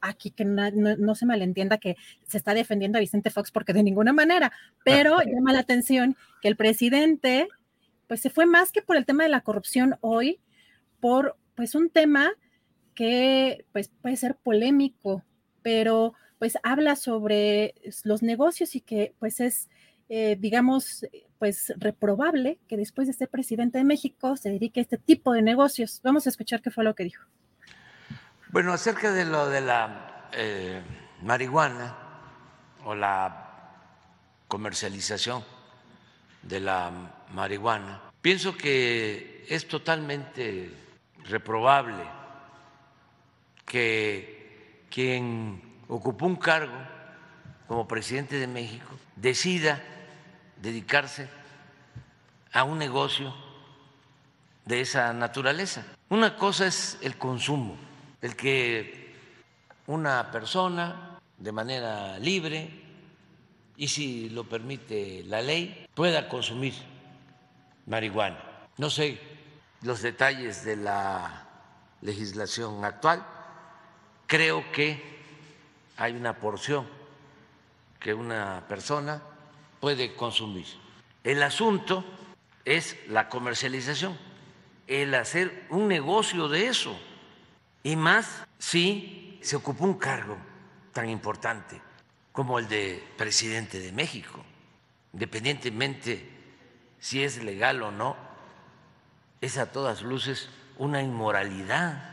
aquí que no, no, no, se malentienda que se está defendiendo a Vicente Fox porque de ninguna manera, pero llama la atención que el presidente pues se fue más que por el tema de la corrupción hoy, por pues un tema que pues puede ser polémico, pero pues habla sobre los negocios y que pues es, eh, digamos, pues reprobable que después de ser presidente de México se dedique a este tipo de negocios. Vamos a escuchar qué fue lo que dijo. Bueno, acerca de lo de la eh, marihuana o la comercialización de la marihuana, pienso que es totalmente reprobable que quien ocupó un cargo como presidente de México decida dedicarse a un negocio de esa naturaleza. Una cosa es el consumo el que una persona de manera libre y si lo permite la ley pueda consumir marihuana. No sé los detalles de la legislación actual, creo que hay una porción que una persona puede consumir. El asunto es la comercialización, el hacer un negocio de eso y más si se ocupó un cargo tan importante como el de presidente de México, independientemente si es legal o no, es a todas luces una inmoralidad.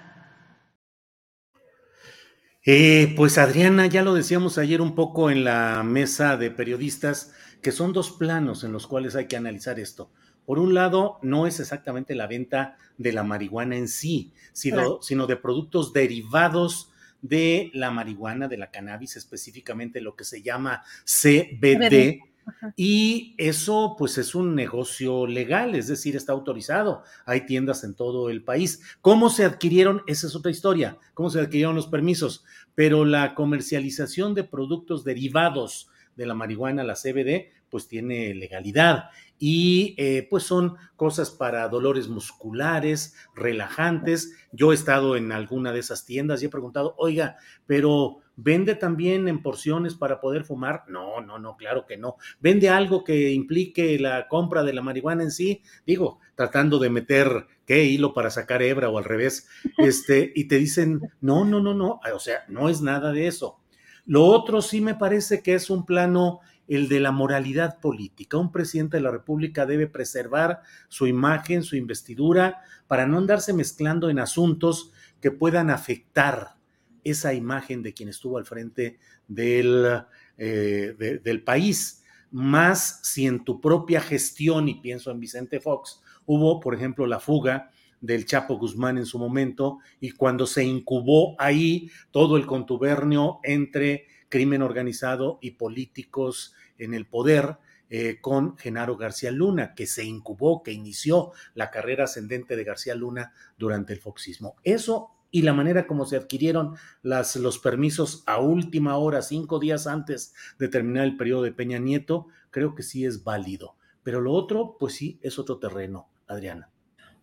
Eh, pues Adriana, ya lo decíamos ayer un poco en la mesa de periodistas, que son dos planos en los cuales hay que analizar esto. Por un lado, no es exactamente la venta de la marihuana en sí, sino, de productos derivados de la marihuana, de la cannabis, específicamente lo que se llama CBD. Ajá. Y eso pues es un negocio legal, es decir, está autorizado. Hay tiendas en todo el país. ¿Cómo se adquirieron? Esa es otra historia. ¿Cómo se adquirieron los permisos? Pero la comercialización de productos derivados de la marihuana, la CBD, pues tiene legalidad y eh, pues son cosas para dolores musculares, relajantes. Yo he estado en alguna de esas tiendas y he preguntado, oiga, pero ¿vende también en porciones para poder fumar? No, no, no, claro que no. ¿Vende algo que implique la compra de la marihuana en sí? Digo, tratando de meter qué hilo para sacar hebra o al revés, este, y te dicen, no, no, no, no, o sea, no es nada de eso. Lo otro sí me parece que es un plano el de la moralidad política. Un presidente de la República debe preservar su imagen, su investidura, para no andarse mezclando en asuntos que puedan afectar esa imagen de quien estuvo al frente del, eh, de, del país. Más si en tu propia gestión, y pienso en Vicente Fox, hubo, por ejemplo, la fuga del Chapo Guzmán en su momento, y cuando se incubó ahí todo el contubernio entre crimen organizado y políticos en el poder eh, con Genaro García Luna, que se incubó, que inició la carrera ascendente de García Luna durante el foxismo. Eso y la manera como se adquirieron las, los permisos a última hora, cinco días antes de terminar el periodo de Peña Nieto, creo que sí es válido. Pero lo otro, pues sí, es otro terreno, Adriana.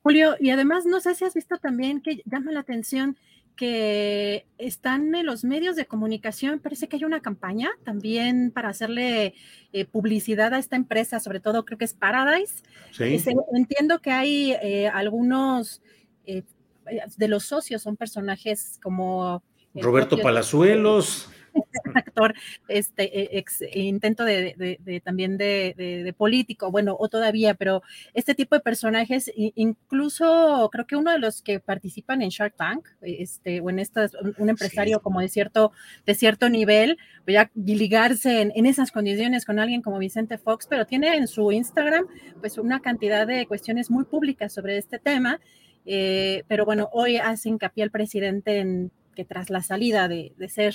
Julio, y además no sé si has visto también que llama la atención que están en los medios de comunicación, parece que hay una campaña también para hacerle eh, publicidad a esta empresa, sobre todo creo que es Paradise. Sí. entiendo que hay eh, algunos eh, de los socios, son personajes como... Roberto Palazuelos. Actor, este e, ex, intento de, también de, político, bueno, o todavía, pero este tipo de personajes, incluso creo que uno de los que participan en Shark Tank, este, o en estas, un empresario como de cierto, de cierto nivel, voy a ligarse en, esas condiciones con alguien como Vicente Fox, pero tiene en su Instagram pues una cantidad de cuestiones muy públicas sobre este tema. Eh, pero bueno, hoy hace hincapié el presidente en que tras la salida de, de ser